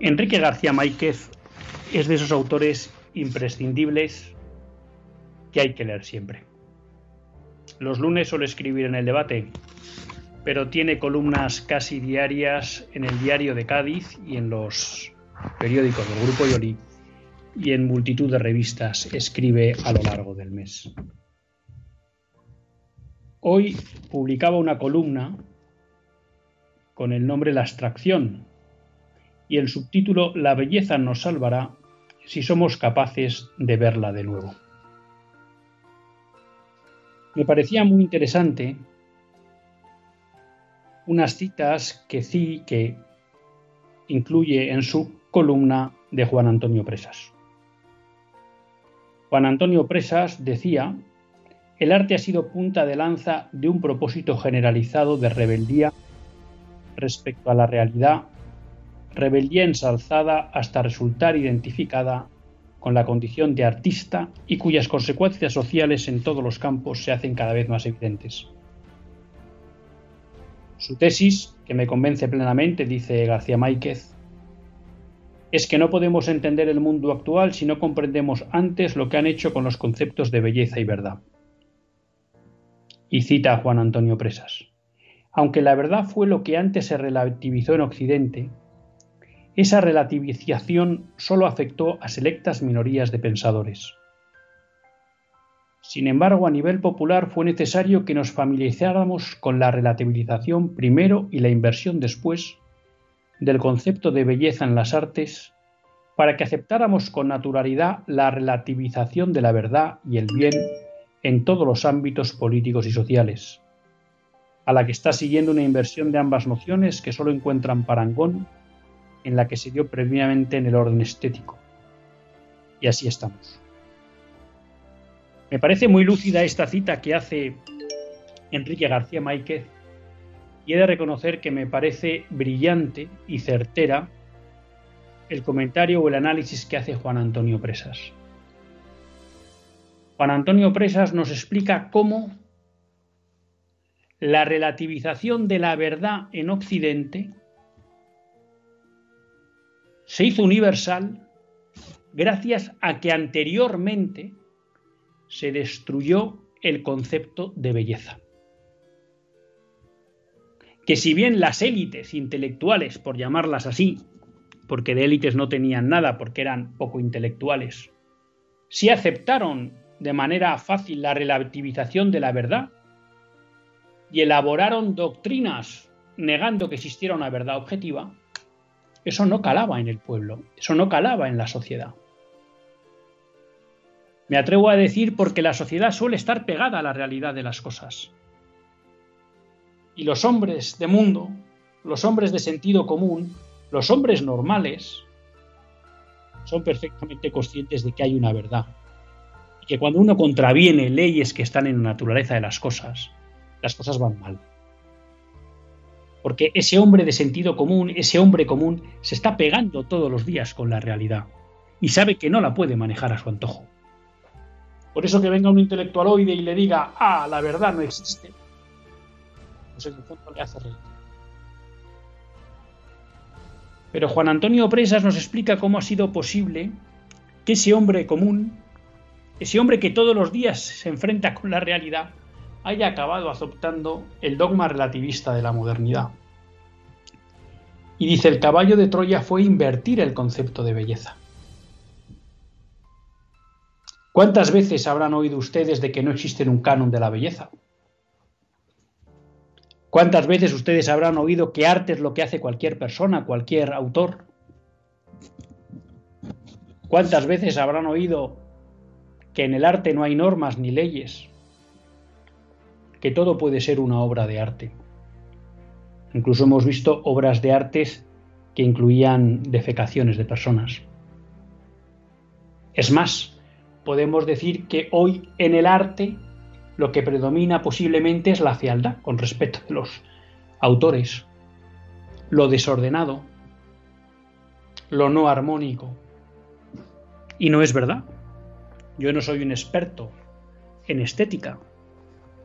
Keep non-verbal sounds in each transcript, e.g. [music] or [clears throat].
Enrique García Máquez es de esos autores imprescindibles que hay que leer siempre. Los lunes suele escribir en el debate, pero tiene columnas casi diarias en el diario de Cádiz y en los periódicos del Grupo Yoli y en multitud de revistas escribe a lo largo del mes. Hoy publicaba una columna con el nombre La abstracción, y el subtítulo La belleza nos salvará si somos capaces de verla de nuevo. Me parecía muy interesante unas citas que sí que incluye en su columna de Juan Antonio Presas. Juan Antonio Presas decía, el arte ha sido punta de lanza de un propósito generalizado de rebeldía respecto a la realidad rebeldía ensalzada hasta resultar identificada con la condición de artista y cuyas consecuencias sociales en todos los campos se hacen cada vez más evidentes. Su tesis, que me convence plenamente, dice García Máquez, es que no podemos entender el mundo actual si no comprendemos antes lo que han hecho con los conceptos de belleza y verdad. Y cita a Juan Antonio Presas. Aunque la verdad fue lo que antes se relativizó en Occidente, esa relativización solo afectó a selectas minorías de pensadores. Sin embargo, a nivel popular fue necesario que nos familiarizáramos con la relativización primero y la inversión después del concepto de belleza en las artes para que aceptáramos con naturalidad la relativización de la verdad y el bien en todos los ámbitos políticos y sociales, a la que está siguiendo una inversión de ambas nociones que solo encuentran parangón en la que se dio previamente en el orden estético. Y así estamos. Me parece muy lúcida esta cita que hace Enrique García Máquez y he de reconocer que me parece brillante y certera el comentario o el análisis que hace Juan Antonio Presas. Juan Antonio Presas nos explica cómo la relativización de la verdad en Occidente se hizo universal gracias a que anteriormente se destruyó el concepto de belleza. Que si bien las élites intelectuales, por llamarlas así, porque de élites no tenían nada porque eran poco intelectuales, sí aceptaron de manera fácil la relativización de la verdad y elaboraron doctrinas negando que existiera una verdad objetiva, eso no calaba en el pueblo, eso no calaba en la sociedad. Me atrevo a decir porque la sociedad suele estar pegada a la realidad de las cosas. Y los hombres de mundo, los hombres de sentido común, los hombres normales, son perfectamente conscientes de que hay una verdad. Y que cuando uno contraviene leyes que están en la naturaleza de las cosas, las cosas van mal porque ese hombre de sentido común, ese hombre común, se está pegando todos los días con la realidad y sabe que no la puede manejar a su antojo. Por eso que venga un intelectualoide y le diga, ah, la verdad no existe, pues en el fondo le hace reír. Pero Juan Antonio Presas nos explica cómo ha sido posible que ese hombre común, ese hombre que todos los días se enfrenta con la realidad, haya acabado adoptando el dogma relativista de la modernidad. Y dice, el caballo de Troya fue invertir el concepto de belleza. ¿Cuántas veces habrán oído ustedes de que no existe un canon de la belleza? ¿Cuántas veces ustedes habrán oído que arte es lo que hace cualquier persona, cualquier autor? ¿Cuántas veces habrán oído que en el arte no hay normas ni leyes? Que todo puede ser una obra de arte. Incluso hemos visto obras de artes que incluían defecaciones de personas. Es más, podemos decir que hoy en el arte lo que predomina posiblemente es la fealdad con respecto de los autores, lo desordenado, lo no armónico. Y no es verdad. Yo no soy un experto en estética,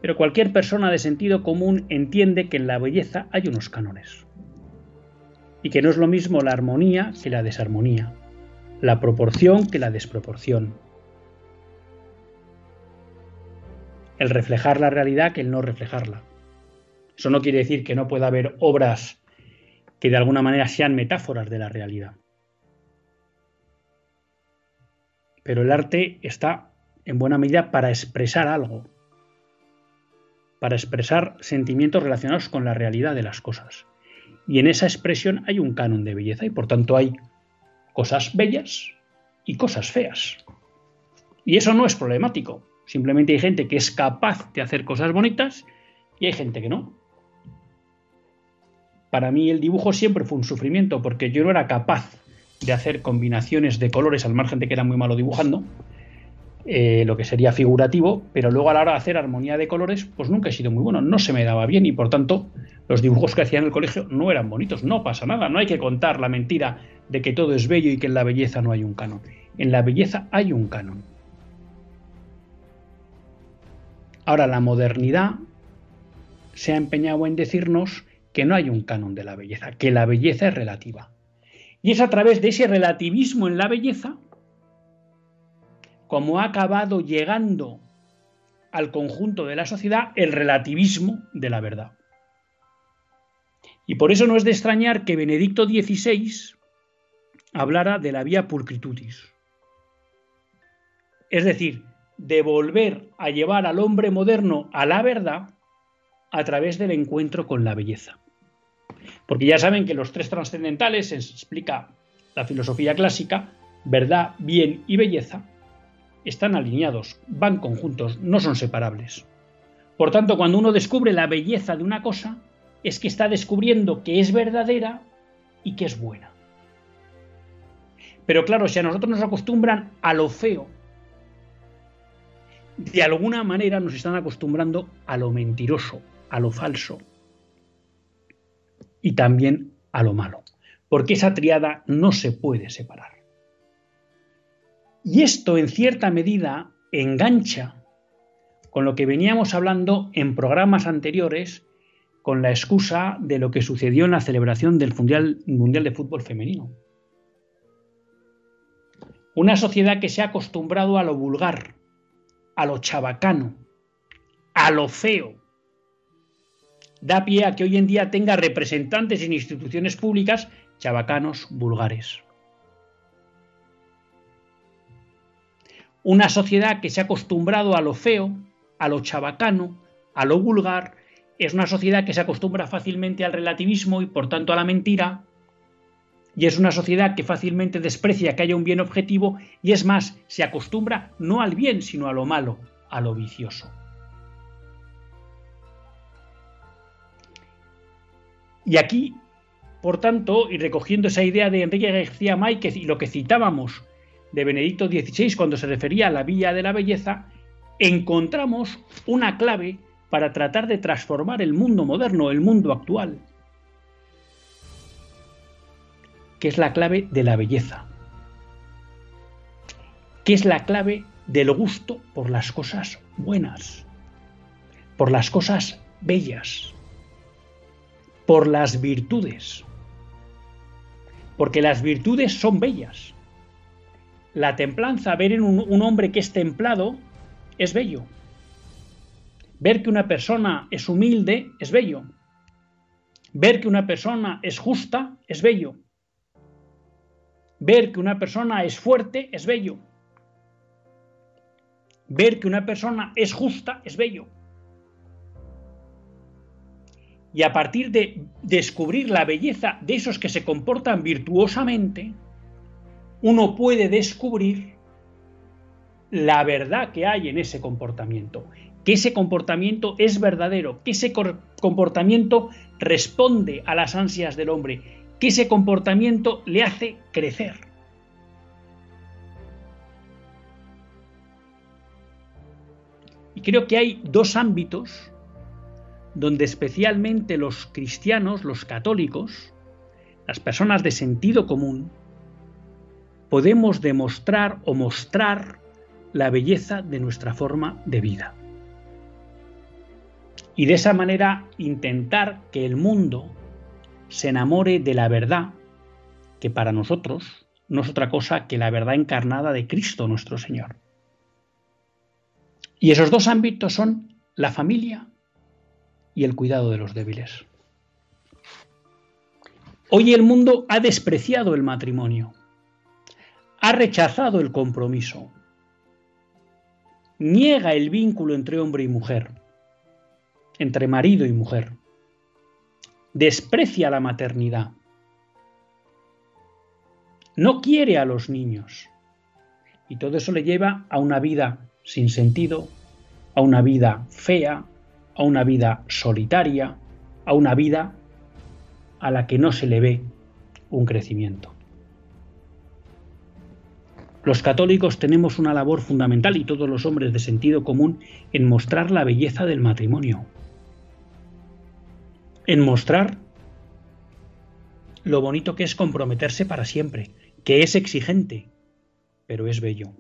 pero cualquier persona de sentido común entiende que en la belleza hay unos cánones. Y que no es lo mismo la armonía que la desarmonía, la proporción que la desproporción, el reflejar la realidad que el no reflejarla. Eso no quiere decir que no pueda haber obras que de alguna manera sean metáforas de la realidad. Pero el arte está en buena medida para expresar algo, para expresar sentimientos relacionados con la realidad de las cosas. Y en esa expresión hay un canon de belleza y por tanto hay cosas bellas y cosas feas. Y eso no es problemático. Simplemente hay gente que es capaz de hacer cosas bonitas y hay gente que no. Para mí el dibujo siempre fue un sufrimiento porque yo no era capaz de hacer combinaciones de colores al margen de que era muy malo dibujando, eh, lo que sería figurativo, pero luego a la hora de hacer armonía de colores, pues nunca he sido muy bueno, no se me daba bien y por tanto los dibujos que hacía en el colegio no eran bonitos, no pasa nada, no hay que contar la mentira de que todo es bello y que en la belleza no hay un canon. En la belleza hay un canon. Ahora, la modernidad se ha empeñado en decirnos que no hay un canon de la belleza, que la belleza es relativa. Y es a través de ese relativismo en la belleza como ha acabado llegando al conjunto de la sociedad el relativismo de la verdad. Y por eso no es de extrañar que Benedicto XVI hablara de la vía pulcritutis. Es decir, de volver a llevar al hombre moderno a la verdad a través del encuentro con la belleza. Porque ya saben que los tres trascendentales, se explica la filosofía clásica, verdad, bien y belleza, están alineados, van conjuntos, no son separables. Por tanto, cuando uno descubre la belleza de una cosa, es que está descubriendo que es verdadera y que es buena. Pero claro, si a nosotros nos acostumbran a lo feo, de alguna manera nos están acostumbrando a lo mentiroso, a lo falso y también a lo malo, porque esa triada no se puede separar. Y esto en cierta medida engancha con lo que veníamos hablando en programas anteriores con la excusa de lo que sucedió en la celebración del Mundial, de Fútbol Femenino. Una sociedad que se ha acostumbrado a lo vulgar, a lo chabacano, a lo feo. Da pie a que hoy en día tenga representantes en instituciones públicas chabacanos vulgares. Una sociedad que se ha acostumbrado a lo feo, a lo chabacano, a lo vulgar, es una sociedad que se acostumbra fácilmente al relativismo y por tanto a la mentira, y es una sociedad que fácilmente desprecia que haya un bien objetivo y es más, se acostumbra no al bien, sino a lo malo, a lo vicioso. Y aquí, por tanto, y recogiendo esa idea de Enrique García Máquez y lo que citábamos de Benedicto XVI cuando se refería a la Villa de la Belleza, encontramos una clave para tratar de transformar el mundo moderno, el mundo actual. que es la clave de la belleza, que es la clave del gusto por las cosas buenas, por las cosas bellas, por las virtudes. porque las virtudes son bellas. La templanza, ver en un, hombre que es templado, es bello. Ver que una persona es humilde es bello. Ver que una persona es justa es bello. Ver que una persona es fuerte es bello. Ver que una persona es justa es bello. Y a partir de descubrir la belleza de esos que se comportan virtuosamente, uno puede descubrir la verdad que hay en ese comportamiento, que ese comportamiento es verdadero, que ese comportamiento responde a las ansias del hombre, que ese comportamiento le hace crecer. Y creo que hay dos ámbitos donde especialmente los cristianos, los católicos, las personas de sentido común, podemos demostrar o mostrar la belleza de nuestra forma de vida. Y de esa manera intentar que el mundo se enamore de la verdad, que para nosotros no es otra cosa que la verdad encarnada de Cristo nuestro Señor. Y esos dos ámbitos son la familia y el cuidado de los débiles. Hoy el mundo ha despreciado el matrimonio, ha rechazado el compromiso, niega el vínculo entre hombre y mujer, entre marido y mujer, desprecia la maternidad, no quiere a los niños, y todo eso le lleva a una vida sin sentido, a una vida fea, a una vida solitaria, a una vida a la que no se le ve un crecimiento. Los católicos tenemos una labor fundamental y todos los hombres de sentido común en mostrar la belleza del matrimonio, en mostrar lo bonito que es comprometerse para siempre, que es exigente, pero es bello.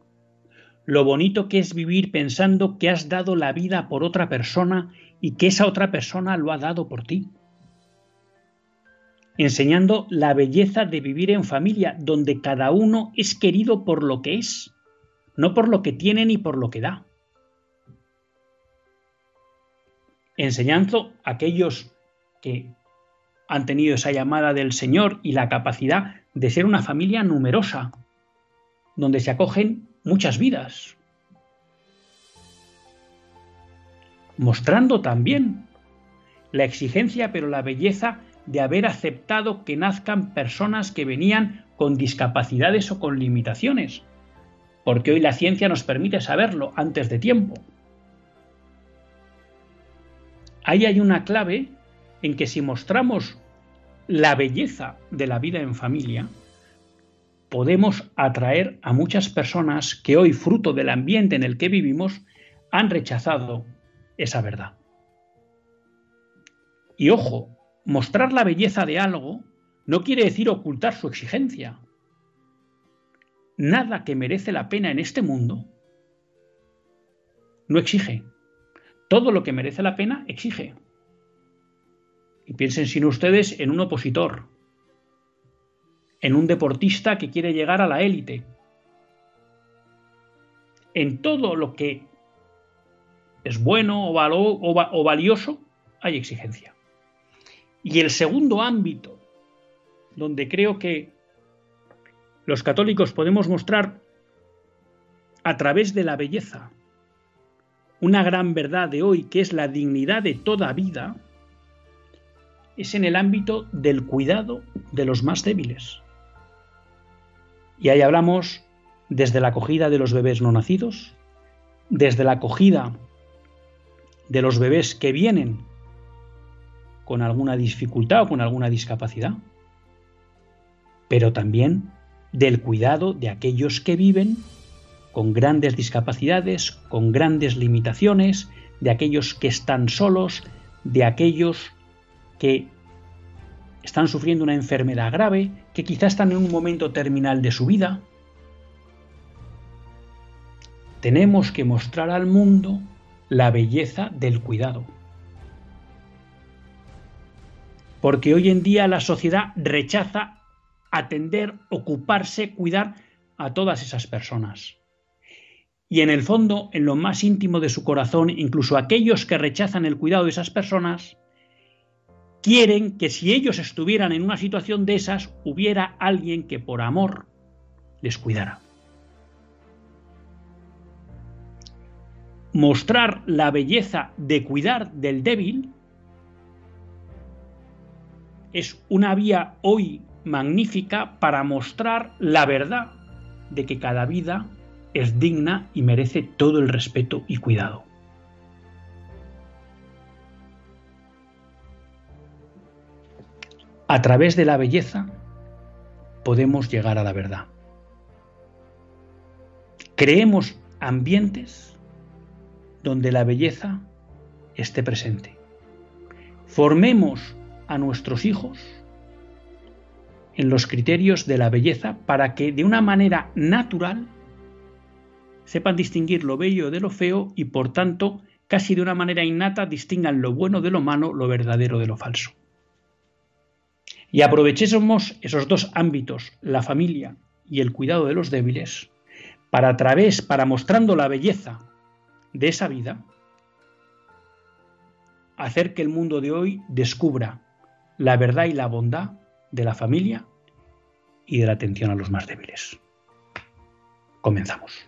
Lo bonito que es vivir pensando que has dado la vida por otra persona y que esa otra persona lo ha dado por ti enseñando la belleza de vivir en familia, donde cada uno es querido por lo que es, no por lo que tiene ni por lo que da. Enseñando a aquellos que han tenido esa llamada del Señor y la capacidad de ser una familia numerosa, donde se acogen muchas vidas. Mostrando también la exigencia, pero la belleza de haber aceptado que nazcan personas que venían con discapacidades o con limitaciones, porque hoy la ciencia nos permite saberlo antes de tiempo. Ahí hay una clave en que si mostramos la belleza de la vida en familia, podemos atraer a muchas personas que hoy, fruto del ambiente en el que vivimos, han rechazado esa verdad. Y ojo, mostrar la belleza de algo no quiere decir ocultar su exigencia. Nada que merece la pena en este mundo no exige. Todo lo que merece la pena exige. Y piensen sin ustedes en un opositor, en un deportista que quiere llegar a la élite. En todo lo que es bueno o valioso hay exigencia. Y el segundo ámbito donde creo que los católicos podemos mostrar a través de la belleza una gran verdad de hoy que es la dignidad de toda vida, es en el ámbito del cuidado de los más débiles. Y ahí hablamos desde la acogida de los bebés no nacidos, desde la acogida de los bebés que vienen con alguna dificultad o con alguna discapacidad, pero también del cuidado de aquellos que viven con grandes discapacidades, con grandes limitaciones, de aquellos que están solos, de aquellos que están sufriendo una enfermedad grave, que quizás están en un momento terminal de su vida. Tenemos que mostrar al mundo la belleza del cuidado porque hoy en día la sociedad rechaza atender, ocuparse, cuidar a todas esas personas. Y en el fondo, en lo más íntimo de su corazón, incluso aquellos que rechazan el cuidado de esas personas, quieren que si ellos estuvieran en una situación de esas, hubiera alguien que por amor les cuidara. Mostrar la belleza de cuidar del débil es una vía hoy magnífica para mostrar la verdad de que cada vida es digna y merece todo el respeto y cuidado. A través de la belleza podemos llegar a la verdad. Creemos ambientes donde la belleza esté presente. Formemos a nuestros hijos en los criterios de la belleza para que de una manera natural sepan distinguir lo bello de lo feo y por tanto casi de una manera innata distingan lo bueno de lo malo, lo verdadero de lo falso. Y aprovechemos esos dos ámbitos, la familia y el cuidado de los débiles, para a través, para mostrando la belleza de esa vida, hacer que el mundo de hoy descubra la verdad y la bondad de la familia y de la atención a los más débiles. Comenzamos.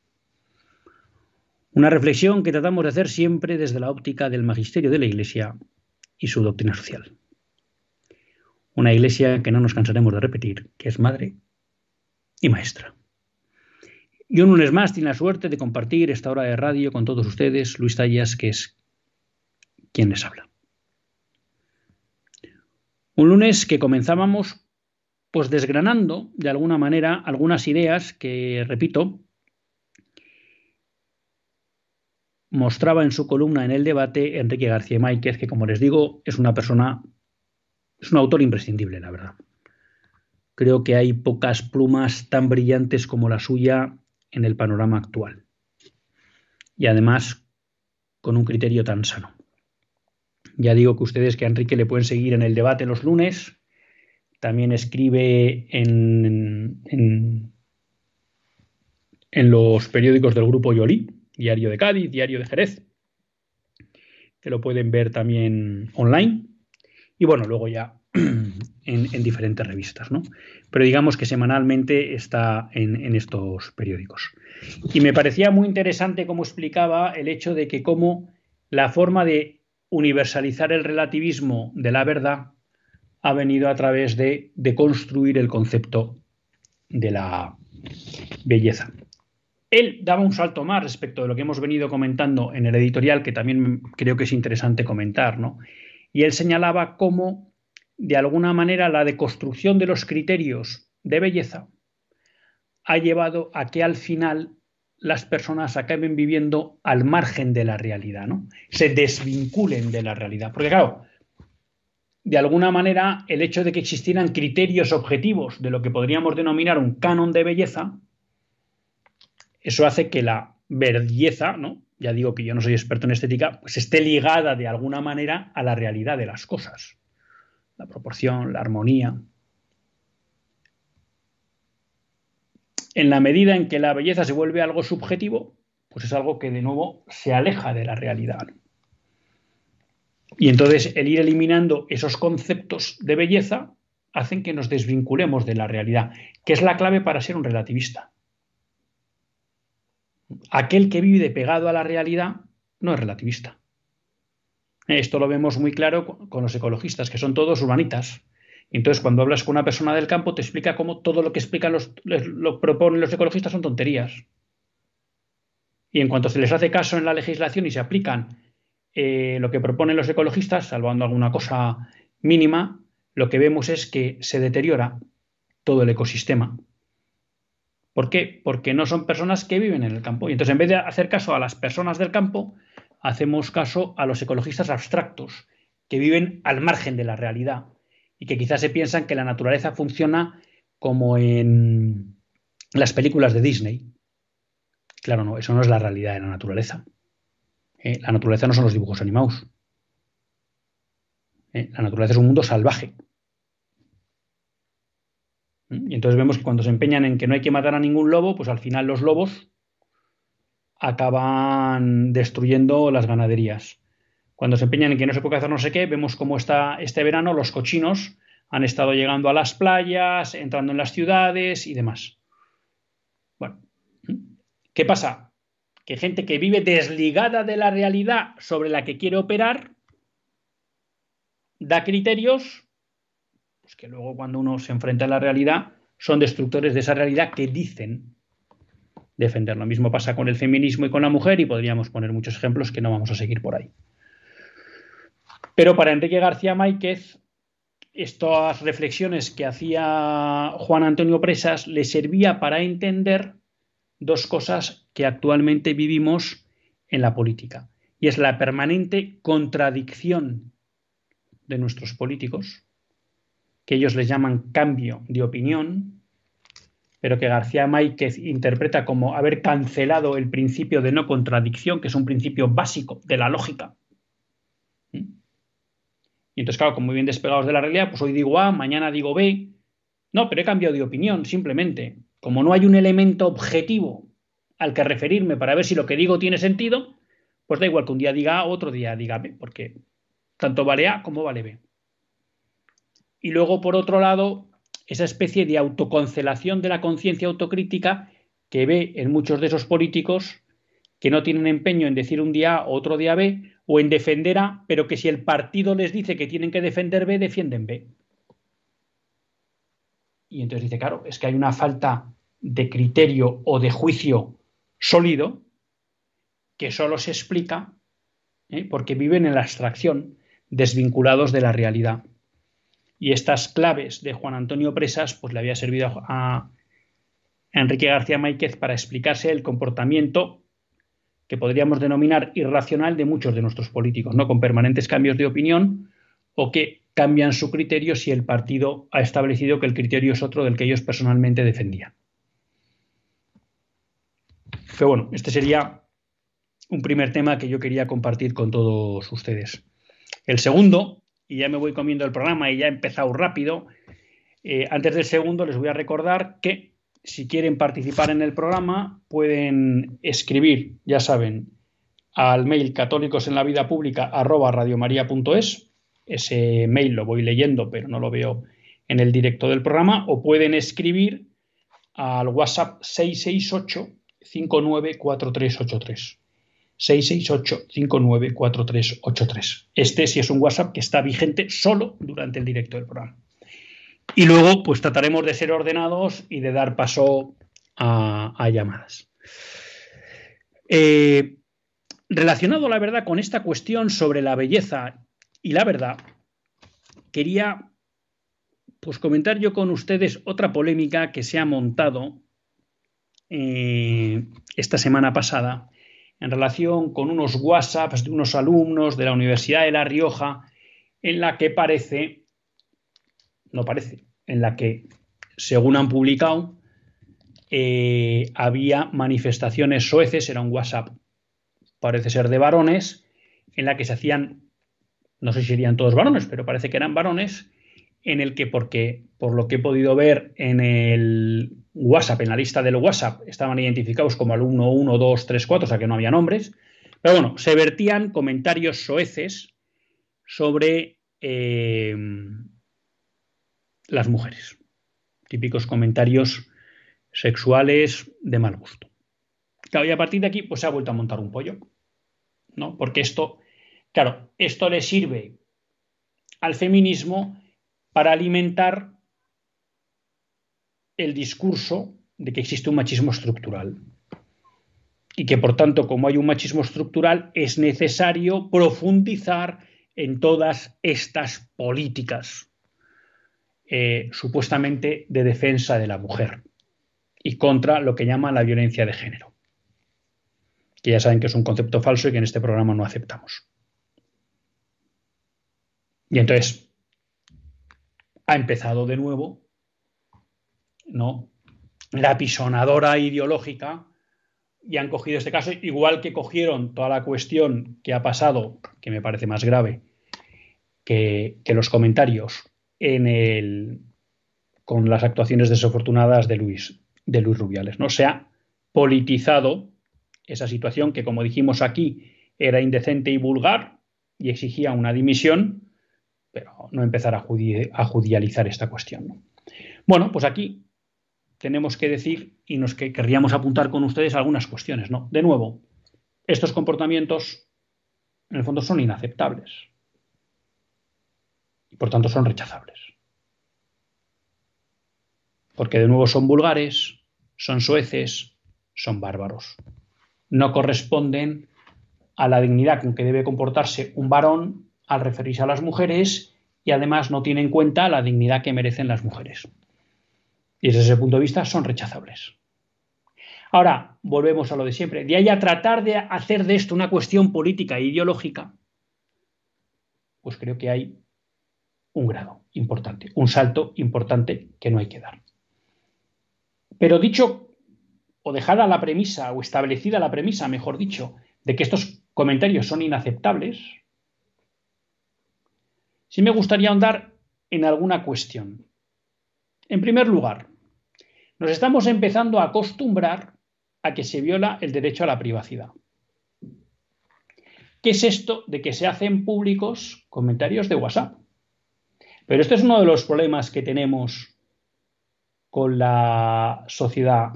una reflexión que tratamos de hacer siempre desde la óptica del magisterio de la Iglesia y su doctrina social. Una Iglesia que no nos cansaremos de repetir, que es madre y maestra. Y un lunes más tiene la suerte de compartir esta hora de radio con todos ustedes, Luis Tallas, que es quien les habla. Un lunes que comenzábamos pues desgranando de alguna manera algunas ideas que, repito, mostraba en su columna en el debate Enrique García Máquez, que como les digo, es una persona, es un autor imprescindible, la verdad. Creo que hay pocas plumas tan brillantes como la suya en el panorama actual. Y además con un criterio tan sano. Ya digo que ustedes que a Enrique le pueden seguir en el debate los lunes. También escribe en, en, los periódicos del grupo Yoli, Diario de Cádiz, Diario de Jerez, que lo pueden ver también online. Y bueno, luego ya [clears throat] en, diferentes revistas, ¿no? Pero digamos que semanalmente está en, estos periódicos. Y me parecía muy interesante cómo explicaba el hecho de que cómo la forma de universalizar el relativismo de la verdad ha venido a través de, de construir el concepto de la belleza. Él daba un salto más respecto de lo que hemos venido comentando en el editorial, que también creo que es interesante comentar, ¿no? Y él señalaba cómo, de alguna manera, la deconstrucción de los criterios de belleza ha llevado a que al final las personas acaben viviendo al margen de la realidad, ¿no? Se desvinculen de la realidad. Porque claro, de alguna manera el hecho de que existieran criterios objetivos de lo que podríamos denominar un canon de belleza, eso hace que la belleza, ¿no? Ya digo que yo no soy experto en estética, pues esté ligada de alguna manera a la realidad de las cosas. La proporción, la armonía, en la medida en que la belleza se vuelve algo subjetivo, pues es algo que de nuevo se aleja de la realidad. Y entonces el ir eliminando esos conceptos de belleza hacen que nos desvinculemos de la realidad, que es la clave para ser un relativista. Aquel que vive pegado a la realidad no es relativista. Esto lo vemos muy claro con los ecologistas, que son todos urbanitas. Entonces, cuando hablas con una persona del campo, te explica cómo todo lo que explican los, lo proponen los ecologistas son tonterías. Y en cuanto se les hace caso en la legislación y se aplican eh, lo que proponen los ecologistas, salvando alguna cosa mínima, lo que vemos es que se deteriora todo el ecosistema. ¿Por qué? Porque no son personas que viven en el campo. Y entonces, en vez de hacer caso a las personas del campo, hacemos caso a los ecologistas abstractos, que viven al margen de la realidad y que quizás se piensan que la naturaleza funciona como en las películas de Disney. Claro, no, eso no es la realidad de la naturaleza. Eh, la naturaleza no son los dibujos animados. Eh, la naturaleza es un mundo salvaje. Y entonces vemos que cuando se empeñan en que no hay que matar a ningún lobo, pues al final los lobos acaban destruyendo las ganaderías. Cuando se empeñan en que no se puede hacer no sé qué, vemos cómo está este verano los cochinos han estado llegando a las playas, entrando en las ciudades y demás. Bueno, ¿qué pasa? Que gente que vive desligada de la realidad sobre la que quiere operar da criterios que luego cuando uno se enfrenta a la realidad son destructores de esa realidad que dicen defender. Lo mismo pasa con el feminismo y con la mujer y podríamos poner muchos ejemplos que no vamos a seguir por ahí. Pero para Enrique García Máquez, estas reflexiones que hacía Juan Antonio Presas le servía para entender dos cosas que actualmente vivimos en la política. Y es la permanente contradicción de nuestros políticos, que ellos les llaman cambio de opinión, pero que García Máquez interpreta como haber cancelado el principio de no contradicción, que es un principio básico de la lógica y entonces, claro, como muy bien despegados de la realidad, pues hoy digo A, mañana digo B. No, pero he cambiado de opinión, simplemente. Como no hay un elemento objetivo al que referirme para ver si lo que digo tiene sentido, pues da igual que un día diga A, otro día diga B, porque tanto vale A como vale B. Y luego, por otro lado, esa especie de autoconcelación de la conciencia autocrítica que ve en muchos de esos políticos que no tienen empeño en decir un día A otro día B, o en defender A, pero que si el partido les dice que tienen que defender B, defienden B. Y entonces dice, claro, es que hay una falta de criterio o de juicio sólido que solo se explica ¿eh? porque viven en la abstracción, desvinculados de la realidad. Y estas claves de Juan Antonio Presas, pues le había servido a, Enrique García Máquez para explicarse el comportamiento que podríamos denominar irracional de muchos de nuestros políticos, ¿no? Con permanentes cambios de opinión o que cambian su criterio si el partido ha establecido que el criterio es otro del que ellos personalmente defendían. Pero bueno, este sería un primer tema que yo quería compartir con todos ustedes. El segundo, y ya me voy comiendo el programa y ya he empezado rápido, eh, antes del segundo les voy a recordar que si quieren participar en el programa, pueden escribir, ya saben, al mail católicos en la vida pública. Ese mail lo voy leyendo, pero no lo veo en el directo del programa. O pueden escribir al WhatsApp 668 594383. 668 594383. Este sí es un WhatsApp que está vigente solo durante el directo del programa. Y luego, pues trataremos de ser ordenados y de dar paso a, llamadas. Eh, relacionado, la verdad, con esta cuestión sobre la belleza y la verdad, quería pues comentar yo con ustedes otra polémica que se ha montado eh, esta semana pasada en relación con unos WhatsApps de unos alumnos de la Universidad de La Rioja, en la que parece, no parece, en la que, según han publicado, eh, había manifestaciones soeces, era un WhatsApp, parece ser de varones, en la que se hacían, no sé si serían todos varones, pero parece que eran varones, en el que, porque por lo que he podido ver en el WhatsApp, en la lista del WhatsApp, estaban identificados como alumno 1, 2, 3, 4, o sea que no había nombres, pero bueno, se vertían comentarios soeces sobre eh, las mujeres. Típicos comentarios sexuales de mal gusto. Claro, y a partir de aquí, pues se ha vuelto a montar un pollo. ¿No? Porque esto, claro, esto le sirve al feminismo para alimentar el discurso de que existe un machismo estructural. Y que por tanto, como hay un machismo estructural, es necesario profundizar en todas estas políticas eh, supuestamente de defensa de la mujer y contra lo que llaman la violencia de género. Que ya saben que es un concepto falso y que en este programa no aceptamos. Y entonces, ha empezado de nuevo, ¿no? La pisonadora ideológica y han cogido este caso, igual que cogieron toda la cuestión que ha pasado, que me parece más grave que, los comentarios en el, con las actuaciones desafortunadas de Luis, de Luis Rubiales. ¿no? Se ha politizado esa situación que, como dijimos aquí, era indecente y vulgar y exigía una dimisión pero no empezar a, judicializar esta cuestión. Bueno, pues aquí tenemos que decir y nos que querríamos apuntar con ustedes algunas cuestiones. ¿no? De nuevo, estos comportamientos en el fondo son inaceptables y por tanto son rechazables. Porque de nuevo son vulgares, son sueces, son bárbaros. No corresponden a la dignidad con que debe comportarse un varón al referirse a las mujeres y además no tiene en cuenta la dignidad que merecen las mujeres. Y desde ese punto de vista son rechazables. Ahora, volvemos a lo de siempre. De ahí a tratar de hacer de esto una cuestión política e ideológica, pues creo que hay un grado importante, un salto importante que no hay que dar. Pero dicho o dejada la premisa, o establecida la premisa, mejor dicho, de que estos comentarios son inaceptables, sí me gustaría ahondar en alguna cuestión. En primer lugar, nos estamos empezando a acostumbrar a que se viola el derecho a la privacidad. ¿Qué es esto de que se hacen públicos comentarios de WhatsApp? Pero este es uno de los problemas que tenemos con la sociedad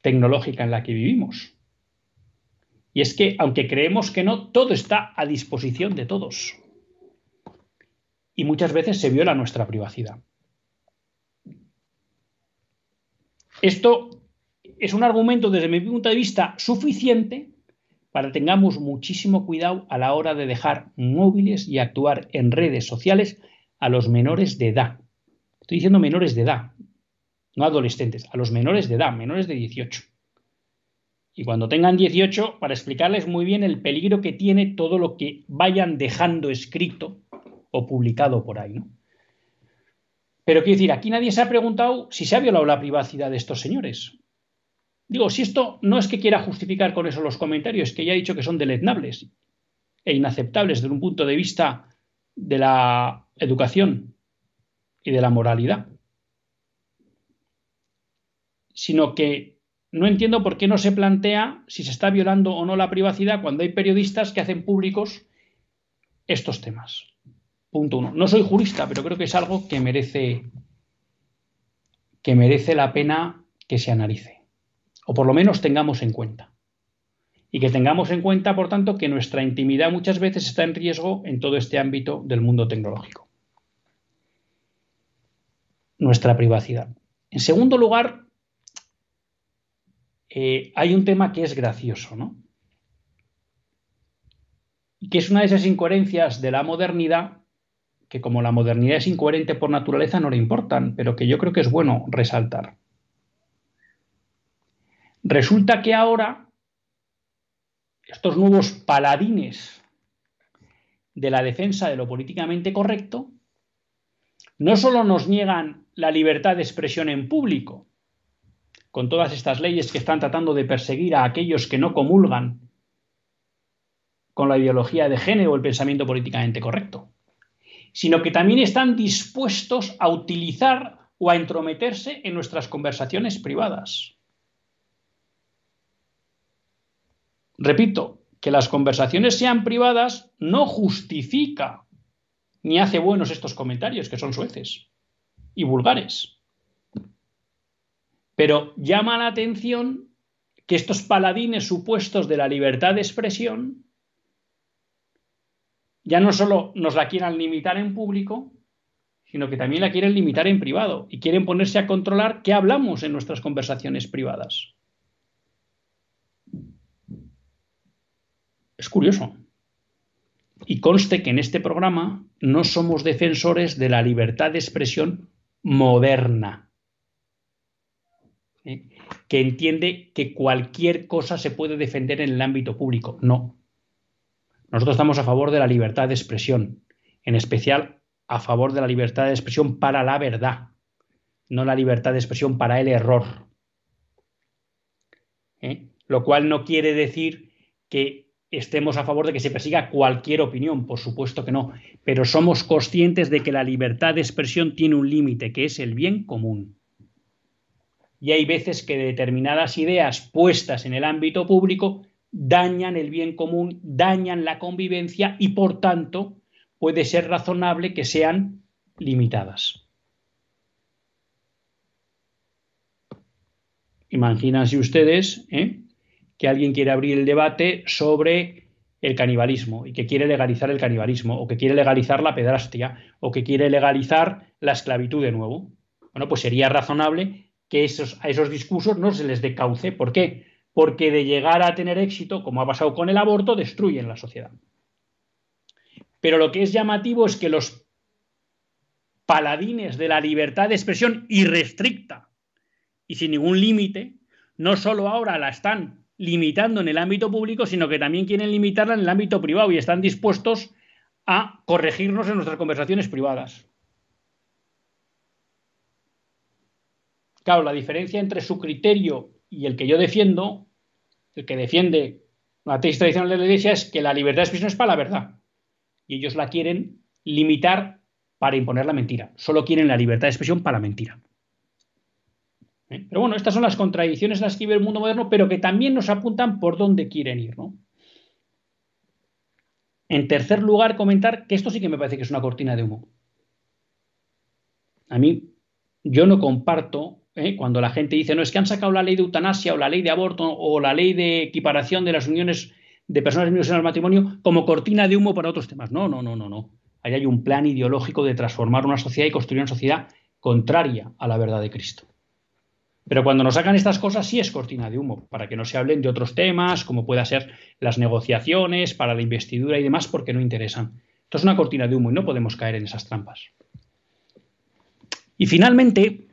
tecnológica en la que vivimos. Y es que, aunque creemos que no, todo está a disposición de todos y muchas veces se viola nuestra privacidad. Esto es un argumento desde mi punto de vista suficiente para que tengamos muchísimo cuidado a la hora de dejar móviles y actuar en redes sociales a los menores de edad. Estoy diciendo menores de edad, no adolescentes, a los menores de edad, menores de 18. Y cuando tengan 18, para explicarles muy bien el peligro que tiene todo lo que vayan dejando escrito o publicado por ahí. ¿no? Pero quiero decir, aquí nadie se ha preguntado si se ha violado la privacidad de estos señores. Digo, si esto no es que quiera justificar con eso los comentarios, que ya he dicho que son deleznables e inaceptables desde un punto de vista de la educación y de la moralidad, sino que no entiendo por qué no se plantea si se está violando o no la privacidad cuando hay periodistas que hacen públicos estos temas. No soy jurista, pero creo que es algo que merece, que merece la pena que se analice. O por lo menos tengamos en cuenta. Y que tengamos en cuenta, por tanto, que nuestra intimidad muchas veces está en riesgo en todo este ámbito del mundo tecnológico. Nuestra privacidad. En segundo lugar, eh, hay un tema que es gracioso, ¿no? Y que es una de esas incoherencias de la modernidad, que como la modernidad es incoherente por naturaleza no le importan, pero que yo creo que es bueno resaltar. Resulta que ahora estos nuevos paladines de la defensa de lo políticamente correcto no solo nos niegan la libertad de expresión en público, con todas estas leyes que están tratando de perseguir a aquellos que no comulgan con la ideología de género o el pensamiento políticamente correcto, sino que también están dispuestos a utilizar o a entrometerse en nuestras conversaciones privadas. Repito, que las conversaciones sean privadas no justifica ni hace buenos estos comentarios, que son sueces y vulgares. Pero llama la atención que estos paladines supuestos de la libertad de expresión ya no solo nos la quieran limitar en público, sino que también la quieren limitar en privado y quieren ponerse a controlar qué hablamos en nuestras conversaciones privadas. Es curioso. Y conste que en este programa no somos defensores de la libertad de expresión moderna, ¿eh? que entiende que cualquier cosa se puede defender en el ámbito público. No. Nosotros estamos a favor de la libertad de expresión, en especial a favor de la libertad de expresión para la verdad, no la libertad de expresión para el error. ¿Eh? Lo cual no quiere decir que estemos a favor de que se persiga cualquier opinión, por supuesto que no, pero somos conscientes de que la libertad de expresión tiene un límite, que es el bien común. Y hay veces que determinadas ideas puestas en el ámbito público dañan el bien común, dañan la convivencia y por tanto puede ser razonable que sean limitadas. Imagínense ustedes ¿eh? que alguien quiere abrir el debate sobre el canibalismo y que quiere legalizar el canibalismo o que quiere legalizar la pedrastia o que quiere legalizar la esclavitud de nuevo. Bueno, pues sería razonable que esos, a esos discursos no se les dé cauce. ¿Por qué? Porque de llegar a tener éxito, como ha pasado con el aborto, destruyen la sociedad. Pero lo que es llamativo es que los paladines de la libertad de expresión irrestricta y sin ningún límite, no solo ahora la están limitando en el ámbito público, sino que también quieren limitarla en el ámbito privado y están dispuestos a corregirnos en nuestras conversaciones privadas. Claro, la diferencia entre su criterio y el que yo defiendo, el que defiende la tesis tradicional de la Iglesia, es que la libertad de expresión es para la verdad. Y ellos la quieren limitar para imponer la mentira. Solo quieren la libertad de expresión para la mentira. ¿eh? Pero bueno, estas son las contradicciones las que vive el mundo moderno, pero que también nos apuntan por dónde quieren ir. ¿no? En tercer lugar, comentar que esto sí que me parece que es una cortina de humo. A mí, yo no comparto ¿eh? cuando la gente dice, no, es que han sacado la ley de eutanasia o la ley de aborto o la ley de equiparación de las uniones de personas unidas en el matrimonio como cortina de humo para otros temas. No, no, no, no, no. Ahí hay un plan ideológico de transformar una sociedad y construir una sociedad contraria a la verdad de Cristo. Pero cuando nos sacan estas cosas sí es cortina de humo, para que no se hablen de otros temas, como pueda ser las negociaciones para la investidura y demás, porque no interesan. Esto es una cortina de humo y no podemos caer en esas trampas. Y finalmente,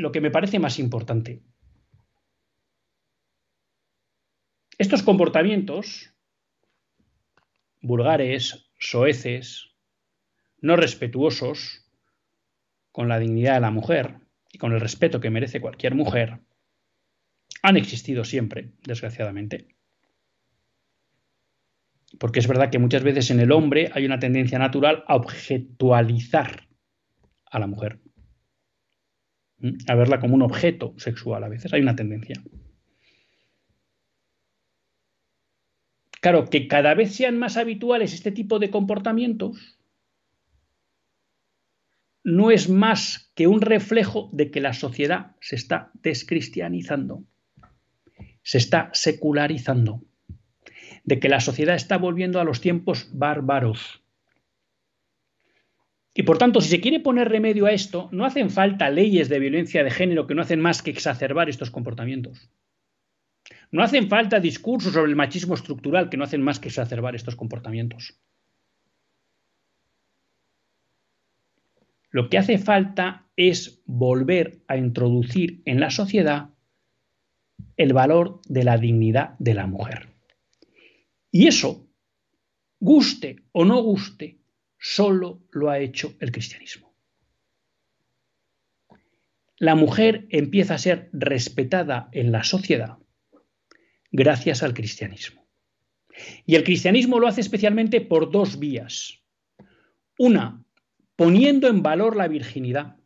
lo que me parece más importante. Estos comportamientos vulgares, soeces, no respetuosos con la dignidad de la mujer, y con el respeto que merece cualquier mujer, han existido siempre, desgraciadamente. Porque es verdad que muchas veces en el hombre hay una tendencia natural a objetualizar a la mujer, a verla como un objeto sexual a veces, hay una tendencia. Claro, que cada vez sean más habituales este tipo de comportamientos, no es más que un reflejo de que la sociedad se está descristianizando, se está secularizando, de que la sociedad está volviendo a los tiempos bárbaros. Y por tanto, si se quiere poner remedio a esto, no hacen falta leyes de violencia de género que no hacen más que exacerbar estos comportamientos. No hacen falta discursos sobre el machismo estructural que no hacen más que exacerbar estos comportamientos. Lo que hace falta es volver a introducir en la sociedad el valor de la dignidad de la mujer. Y eso, guste o no guste, solo lo ha hecho el cristianismo. La mujer empieza a ser respetada en la sociedad gracias al cristianismo. Y el cristianismo lo hace especialmente por dos vías. Una, poniendo en valor la virginidad.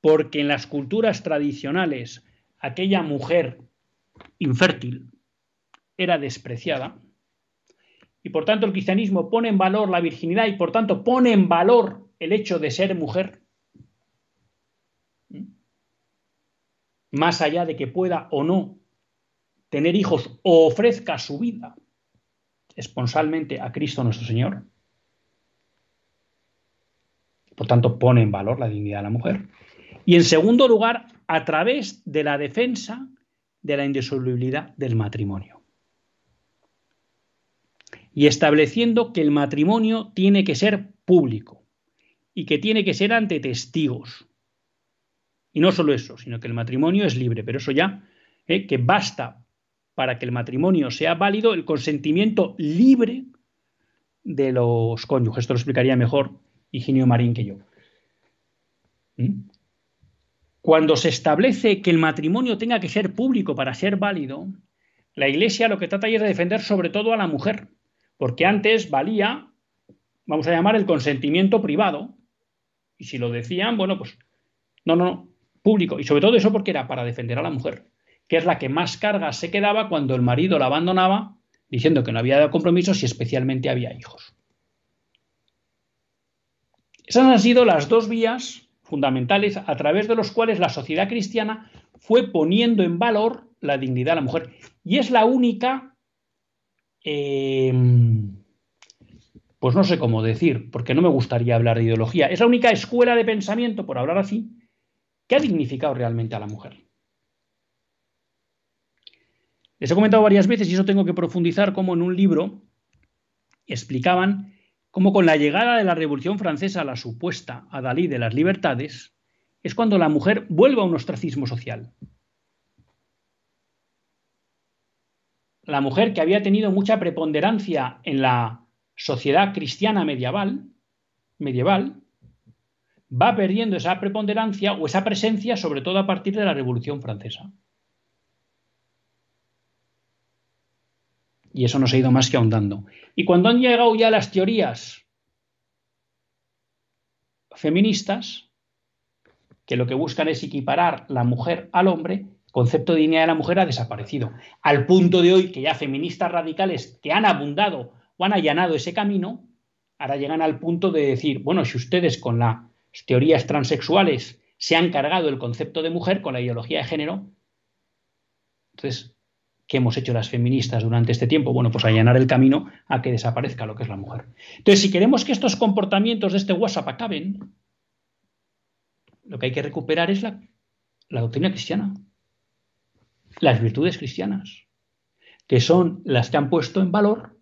Porque en las culturas tradicionales aquella mujer infértil era despreciada. Y por tanto el cristianismo pone en valor la virginidad y por tanto pone en valor el hecho de ser mujer. Más allá de que pueda o no tener hijos o ofrezca su vida esponsalmente a Cristo nuestro Señor. Por tanto, pone en valor la dignidad de la mujer. Y en segundo lugar, a través de la defensa de la indisolubilidad del matrimonio. Y estableciendo que el matrimonio tiene que ser público y que tiene que ser ante testigos. Y no solo eso, sino que el matrimonio es libre, pero eso ya, ¿eh? que basta para que el matrimonio sea válido el consentimiento libre de los cónyuges. Esto lo explicaría mejor Higinio Marín que yo. ¿Mm? Cuando se establece que el matrimonio tenga que ser público para ser válido, la Iglesia lo que trata es de defender sobre todo a la mujer, porque antes valía, vamos a llamar, el consentimiento privado, y si lo decían, bueno, pues no, no, no, público, y sobre todo eso porque era para defender a la mujer que es la que más cargas se quedaba cuando el marido la abandonaba, diciendo que no había dado compromisos y especialmente había hijos. Esas han sido las dos vías fundamentales a través de los cuales la sociedad cristiana fue poniendo en valor la dignidad de la mujer. Y es la única, eh, pues no sé cómo decir, porque no me gustaría hablar de ideología, es la única escuela de pensamiento, por hablar así, que ha dignificado realmente a la mujer. Les he comentado varias veces, y eso tengo que profundizar, cómo en un libro explicaban cómo con la llegada de la Revolución Francesa la supuesta adalí de las libertades, es cuando la mujer vuelve a un ostracismo social. La mujer que había tenido mucha preponderancia en la sociedad cristiana medieval, medieval va perdiendo esa preponderancia o esa presencia, sobre todo a partir de la Revolución Francesa. Y eso nos ha ido más que ahondando. Y cuando han llegado ya las teorías feministas, que lo que buscan es equiparar la mujer al hombre, concepto de dignidad de la mujer ha desaparecido. Al punto de hoy que ya feministas radicales que han abundado o han allanado ese camino, ahora llegan al punto de decir, bueno, si ustedes con las teorías transexuales se han cargado el concepto de mujer con la ideología de género, entonces ¿Qué hemos hecho las feministas durante este tiempo? Bueno, pues allanar el camino a que desaparezca lo que es la mujer. Entonces, si queremos que estos comportamientos de este WhatsApp acaben, lo que hay que recuperar es la, la doctrina cristiana, las virtudes cristianas, que son las que han puesto en valor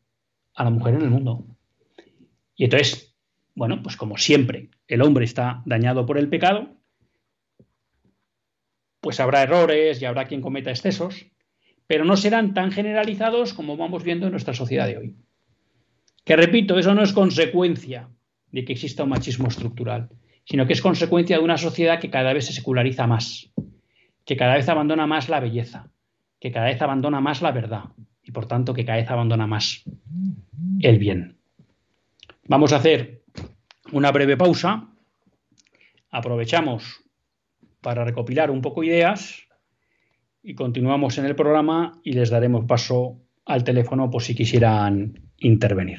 a la mujer en el mundo. Y entonces, bueno, pues como siempre, el hombre está dañado por el pecado, pues habrá errores y habrá quien cometa excesos, pero no serán tan generalizados como vamos viendo en nuestra sociedad de hoy. Que repito, eso no es consecuencia de que exista un machismo estructural, sino que es consecuencia de una sociedad que cada vez se seculariza más, que cada vez abandona más la belleza, que cada vez abandona más la verdad y por tanto que cada vez abandona más el bien. Vamos a hacer una breve pausa. Aprovechamos para recopilar un poco ideas y continuamos en el programa y les daremos paso al teléfono por si quisieran intervenir.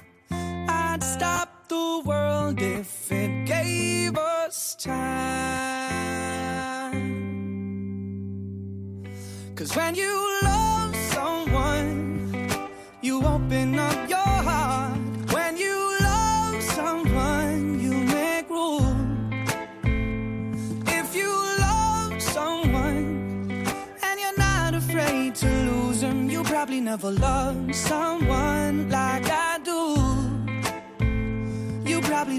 world if it gave us time. Cause when you love someone, you open up your heart. When you love someone, you make room. If you love someone and you're not afraid to lose them, you probably never loved someone like I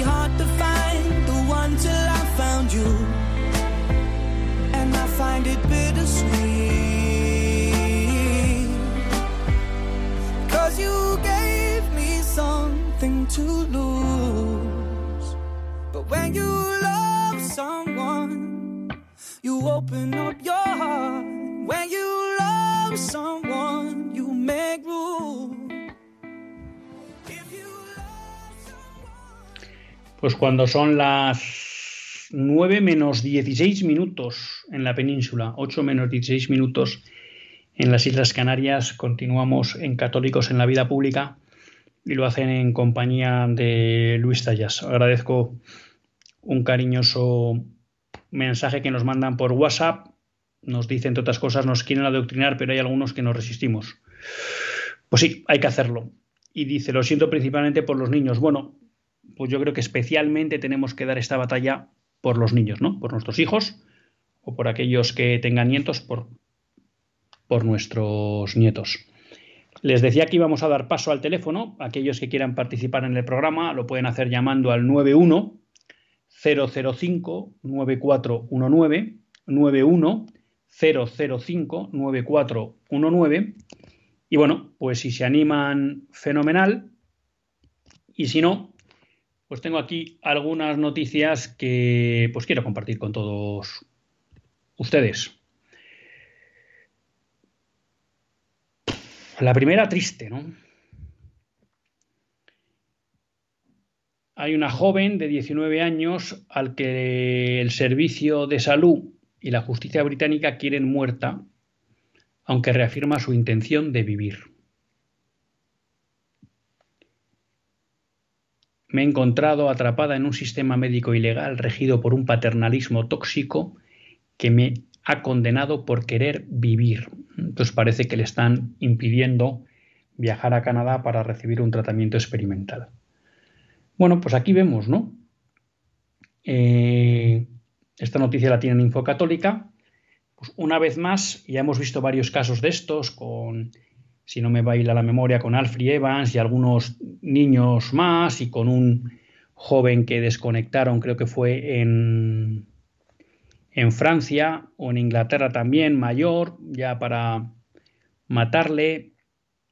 hard to find the one till I found you. And I find it bittersweet. Cause you gave me something to lose. But when you love someone, you open up your heart. When you love someone, Pues cuando son las 9 menos 16 minutos en la península, 8 menos 16 minutos en las Islas Canarias, continuamos en Católicos en la Vida Pública y lo hacen en compañía de Luis Tallas. Agradezco un cariñoso mensaje que nos mandan por WhatsApp. Nos dicen, entre otras cosas, nos quieren adoctrinar, pero hay algunos que nos resistimos. Pues sí, hay que hacerlo. Y dice, lo siento principalmente por los niños. Bueno, pues yo creo que especialmente tenemos que dar esta batalla por los niños, ¿no? Por nuestros hijos o por aquellos que tengan nietos, por, nuestros nietos. Les decía que íbamos a dar paso al teléfono. Aquellos que quieran participar en el programa lo pueden hacer llamando al 91 005 9419 91 005 9419 y bueno, pues si se animan, fenomenal. Y si no, pues tengo aquí algunas noticias que pues quiero compartir con todos ustedes. La primera triste, ¿no? Hay una joven de 19 años al que el servicio de salud y la justicia británica quieren muerta, aunque reafirma su intención de vivir. Me he encontrado atrapada en un sistema médico ilegal regido por un paternalismo tóxico que me ha condenado por querer vivir. Entonces parece que le están impidiendo viajar a Canadá para recibir un tratamiento experimental. Bueno, pues aquí vemos, ¿no? Eh, esta noticia la tiene en Infocatólica. Pues una vez más, ya hemos visto varios casos de estos, con, si no me baila la memoria, con Alfred Evans y algunos niños más, y con un joven que desconectaron, creo que fue en, en Francia o en Inglaterra también, mayor, ya para matarle.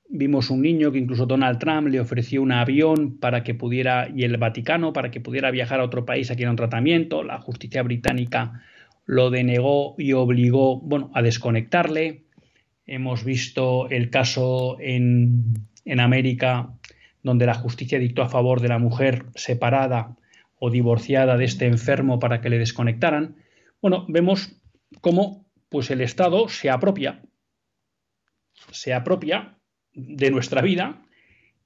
Vimos un niño que incluso Donald Trump le ofreció un avión para que pudiera, y el Vaticano, para que pudiera viajar a otro país aquí en un tratamiento. La justicia británica lo denegó y obligó, bueno, a desconectarle. Hemos visto el caso en, en América donde la justicia dictó a favor de la mujer separada o divorciada de este enfermo para que le desconectaran. Bueno, vemos cómo pues el Estado se apropia, se apropia de nuestra vida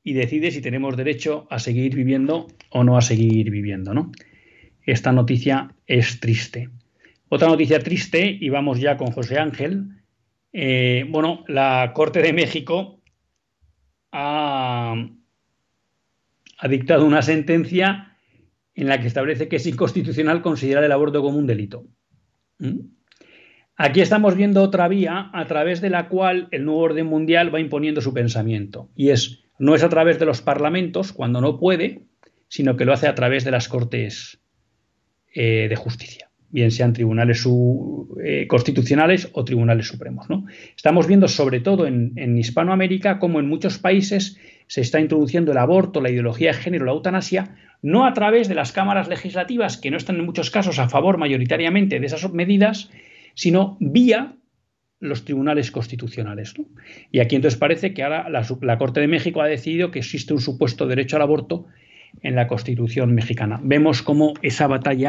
y decide si tenemos derecho a seguir viviendo o no a seguir viviendo, ¿no? Esta noticia es triste. Otra noticia triste, y vamos ya con José Ángel. Eh, bueno, la Corte de México ha, dictado una sentencia en la que establece que es inconstitucional considerar el aborto como un delito. ¿Mm? Aquí estamos viendo otra vía a través de la cual el nuevo orden mundial va imponiendo su pensamiento. Y es, no es a través de los parlamentos, cuando no puede, sino que lo hace a través de las cortes eh, de justicia, bien sean tribunales eh, constitucionales o tribunales supremos. ¿no? Estamos viendo, sobre todo en, Hispanoamérica, cómo en muchos países se está introduciendo el aborto, la ideología de género, la eutanasia, no a través de las cámaras legislativas, que no están en muchos casos a favor mayoritariamente de esas medidas, sino vía los tribunales constitucionales. Y aquí entonces parece que ahora la, Corte de México ha decidido que existe un supuesto derecho al aborto en la Constitución mexicana. Vemos cómo esa batalla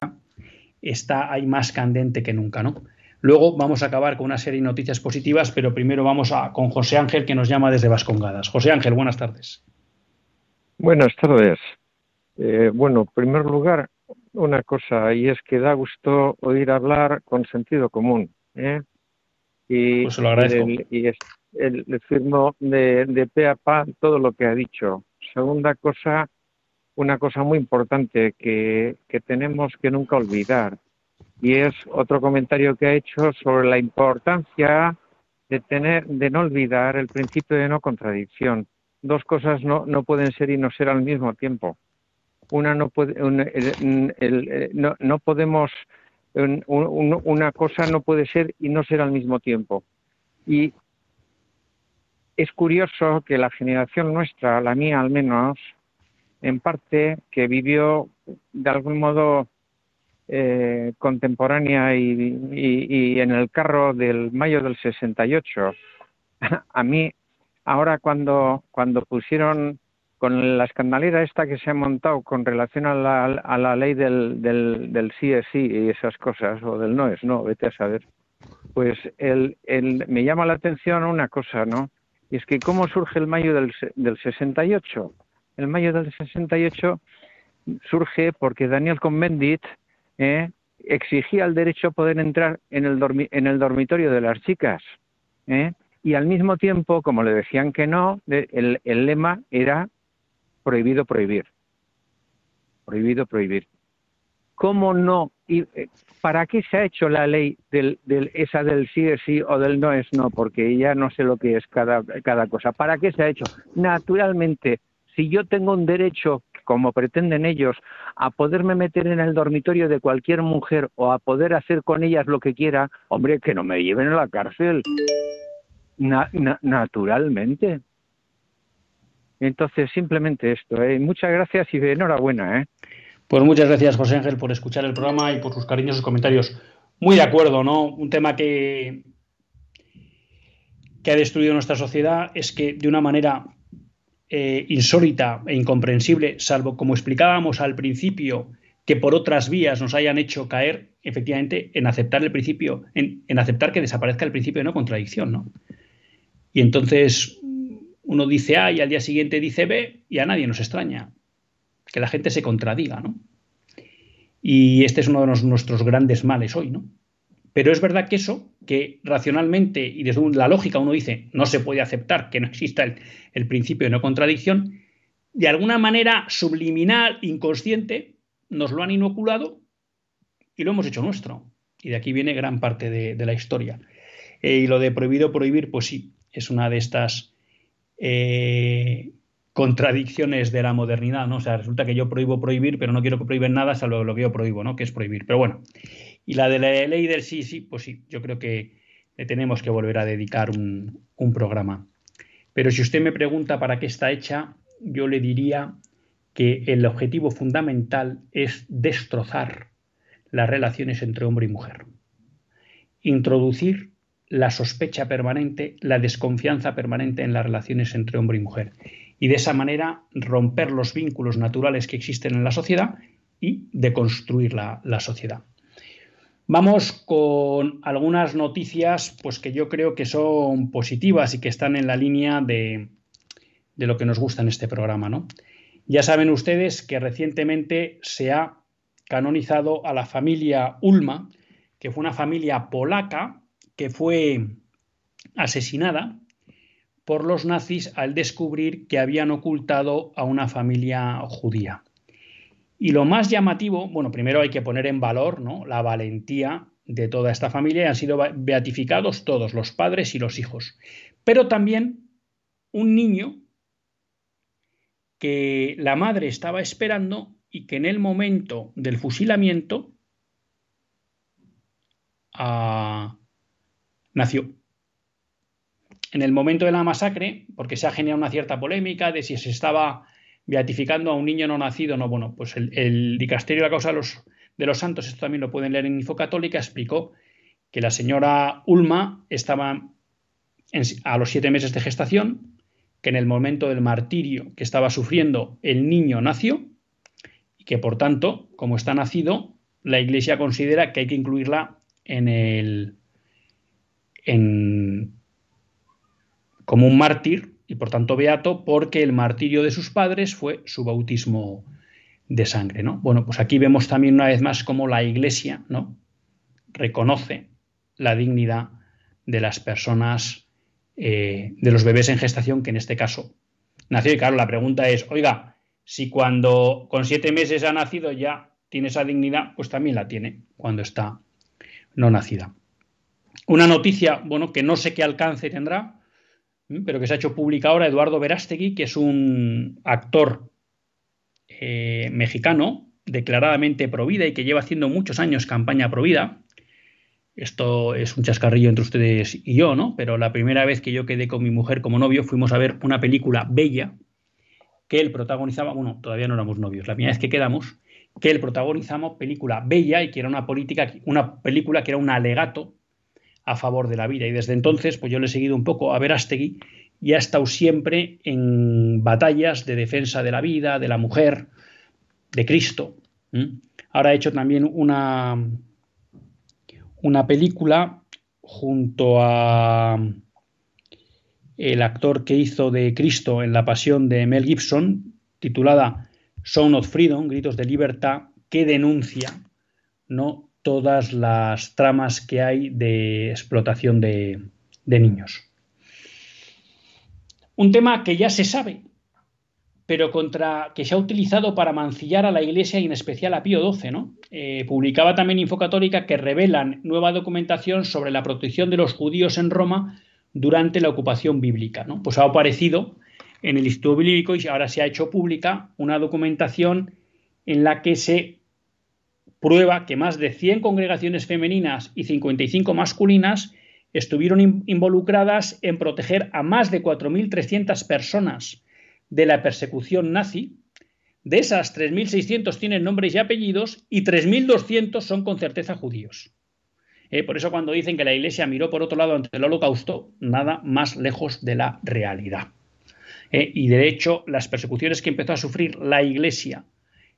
está ahí más candente que nunca. ¿no? Luego vamos a acabar con una serie de noticias positivas, pero primero vamos a, con José Ángel, que nos llama desde Vascongadas. José Ángel, buenas tardes. Buenas tardes. Eh, bueno, en primer lugar, una cosa, y es que da gusto oír hablar con sentido común. ¿eh? Y, pues se lo agradezco. el, y es, el, le firmo de, de pe a pa todo lo que ha dicho. Segunda cosa, una cosa muy importante que, que tenemos que nunca olvidar, y es otro comentario que ha hecho sobre la importancia de tener, de no olvidar el principio de no contradicción. Dos cosas no, no pueden ser y no ser al mismo tiempo una no puede el, no, no, podemos un, un, una cosa no puede ser y no ser al mismo tiempo y es curioso que la generación nuestra la mía al menos en parte que vivió de algún modo eh, contemporánea y, en el carro del mayo del 68 [laughs] a mí ahora cuando cuando pusieron con la escandalera esta que se ha montado con relación a la, a la ley del, del, del sí es sí y esas cosas, o del no es no, vete a saber, pues el, el, me llama la atención una cosa, ¿no? Y es que cómo surge el mayo del, del 68. El mayo del 68 surge porque Daniel Cohn-Bendit eh, exigía el derecho a poder entrar en el, dormi en el dormitorio de las chicas. ¿eh? Y al mismo tiempo, como le decían que no, el, lema era prohibido prohibir. Prohibido prohibir. ¿Cómo no? Y, ¿Para qué se ha hecho la ley del, esa del sí es sí o del no es no? Porque ya no sé lo que es cada cosa. ¿Para qué se ha hecho? Naturalmente, si yo tengo un derecho, como pretenden ellos, a poderme meter en el dormitorio de cualquier mujer o a poder hacer con ellas lo que quiera, hombre, que no me lleven a la cárcel. Na, na, naturalmente. Entonces, simplemente esto. ¿eh? Muchas gracias y enhorabuena. ¿eh? Pues muchas gracias, José Ángel, por escuchar el programa y por sus cariñosos comentarios. Muy de acuerdo, ¿no? Un tema que, que ha destruido nuestra sociedad es que de una manera eh, insólita e incomprensible, salvo como explicábamos al principio, que por otras vías nos hayan hecho caer efectivamente en aceptar el principio, en, aceptar que desaparezca el principio de no contradicción, ¿no? Y entonces uno dice A y al día siguiente dice B y a nadie nos extraña que la gente se contradiga, ¿no? Y este es uno de nuestros grandes males hoy, ¿no? Pero es verdad que eso, que racionalmente y desde la lógica uno dice no se puede aceptar que no exista el, principio de no contradicción, de alguna manera subliminal, inconsciente, nos lo han inoculado y lo hemos hecho nuestro. Y de aquí viene gran parte de, de la historia. Eh, y lo de prohibido prohibir, pues sí, es una de estas eh, contradicciones de la modernidad, ¿no? O sea, resulta que yo prohíbo prohibir, pero no quiero que prohíben nada, salvo lo que yo prohíbo, ¿no? Que es prohibir. Pero bueno, y la de la ley del sí, sí, pues sí, yo creo que le tenemos que volver a dedicar un, programa. Pero si usted me pregunta para qué está hecha, yo le diría que el objetivo fundamental es destrozar las relaciones entre hombre y mujer. Introducir la sospecha permanente, la desconfianza permanente en las relaciones entre hombre y mujer. Y de esa manera romper los vínculos naturales que existen en la sociedad y deconstruir la sociedad. Vamos con algunas noticias pues que yo creo que son positivas y que están en la línea de, de lo que nos gusta en este programa, ¿no? Ya saben ustedes que recientemente se ha canonizado a la familia Ulma, que fue una familia polaca que fue asesinada por los nazis al descubrir que habían ocultado a una familia judía. Y lo más llamativo, bueno, primero hay que poner en valor ¿no? la valentía de toda esta familia y han sido beatificados todos, los padres y los hijos. Pero también un niño que la madre estaba esperando y que en el momento del fusilamiento ah, nació. En el momento de la masacre, porque se ha generado una cierta polémica de si se estaba beatificando a un niño no nacido, no, bueno, pues el, dicasterio de la causa de los, santos, esto también lo pueden leer en Info Católica, explicó que la señora Ulma estaba a los siete meses de gestación, que en el momento del martirio que estaba sufriendo el niño nació y que por tanto, como está nacido, la Iglesia considera que hay que incluirla en el en, como un mártir y por tanto beato porque el martirio de sus padres fue su bautismo de sangre, ¿no? Bueno, pues aquí vemos también una vez más cómo la Iglesia, ¿no? reconoce la dignidad de las personas eh, de los bebés en gestación, que en este caso nació. Y claro, la pregunta es, oiga, si cuando con siete meses ha nacido ya tiene esa dignidad, pues también la tiene cuando está no nacida. Una noticia, bueno, que no sé qué alcance tendrá, pero que se ha hecho pública ahora, Eduardo Verástegui, que es un actor eh, mexicano declaradamente provida y que lleva haciendo muchos años campaña provida, esto es un chascarrillo entre ustedes y yo, ¿no? Pero la primera vez que yo quedé con mi mujer como novio fuimos a ver una película bella que él protagonizaba, bueno, todavía no éramos novios, la primera vez que quedamos, que él protagonizamos película bella y que era una política, una película que era un alegato a favor de la vida. Y desde entonces, pues yo le he seguido un poco a Verástegui y ha estado siempre en batallas de defensa de la vida, de la mujer, de Cristo. Ahora ha hecho también una, una película junto a el actor que hizo de Cristo en la pasión de Mel Gibson, titulada Sound of Freedom, Gritos de Libertad, que denuncia ¿no? Todas las tramas que hay de explotación de, niños. Un tema que ya se sabe, pero contra que se ha utilizado para mancillar a la Iglesia y en especial a Pío XII. ¿no? Eh, publicaba también Infocatólica que revelan nueva documentación sobre la protección de los judíos en Roma durante la ocupación bíblica. ¿no? Pues ha aparecido en el Instituto Bíblico y ahora se ha hecho pública una documentación en la que se prueba que más de 100 congregaciones femeninas y 55 masculinas estuvieron involucradas en proteger a más de 4.300 personas de la persecución nazi. De esas, 3.600 tienen nombres y apellidos y 3.200 son con certeza judíos. Eh, por eso cuando dicen que la Iglesia miró por otro lado ante el holocausto, nada más lejos de la realidad. Eh, y de hecho, las persecuciones que empezó a sufrir la Iglesia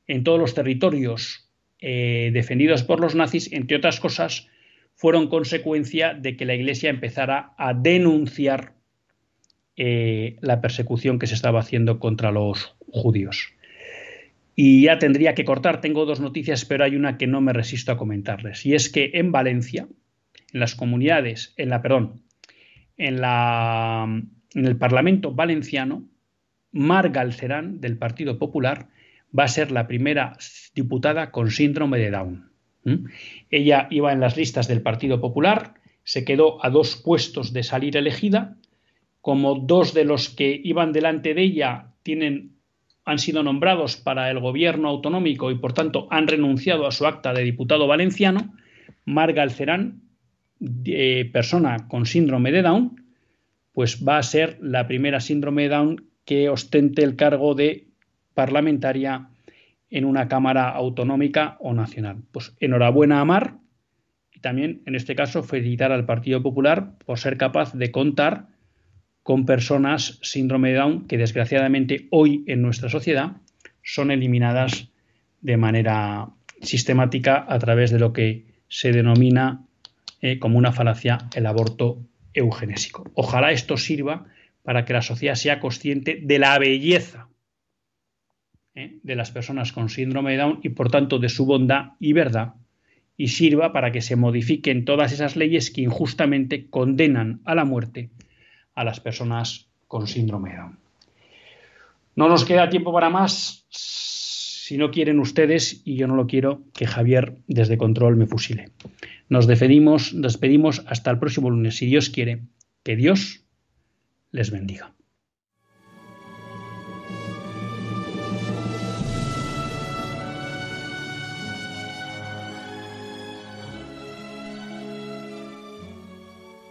en todos los territorios eh, defendidos por los nazis, entre otras cosas, fueron consecuencia de que la Iglesia empezara a denunciar eh, la persecución que se estaba haciendo contra los judíos. Y ya tendría que cortar, tengo dos noticias, pero hay una que no me resisto a comentarles. Y es que en Valencia, en las comunidades, en la, perdón, en, la, en el Parlamento valenciano, Mar Galcerán, del Partido Popular, va a ser la primera diputada con síndrome de Down. Ella iba en las listas del Partido Popular, se quedó a dos puestos de salir elegida como dos de los que iban delante de ella tienen, han sido nombrados para el gobierno autonómico y por tanto han renunciado a su acta de diputado valenciano, Marga Alcerán, persona con síndrome de Down, pues va a ser la primera síndrome de Down que ostente el cargo de parlamentaria en una Cámara autonómica o nacional. Pues enhorabuena a Mar y también en este caso felicitar al Partido Popular por ser capaz de contar con personas síndrome de Down que desgraciadamente hoy en nuestra sociedad son eliminadas de manera sistemática a través de lo que se denomina eh, como una falacia el aborto eugenésico. Ojalá esto sirva para que la sociedad sea consciente de la belleza eh, de las personas con síndrome de Down y por tanto de su bondad y verdad y sirva para que se modifiquen todas esas leyes que injustamente condenan a la muerte a las personas con síndrome de Down. No nos queda tiempo para más. Si no quieren ustedes, y yo no lo quiero, que Javier desde control me fusile. Nos despedimos, despedimos hasta el próximo lunes, si Dios quiere. Que Dios les bendiga.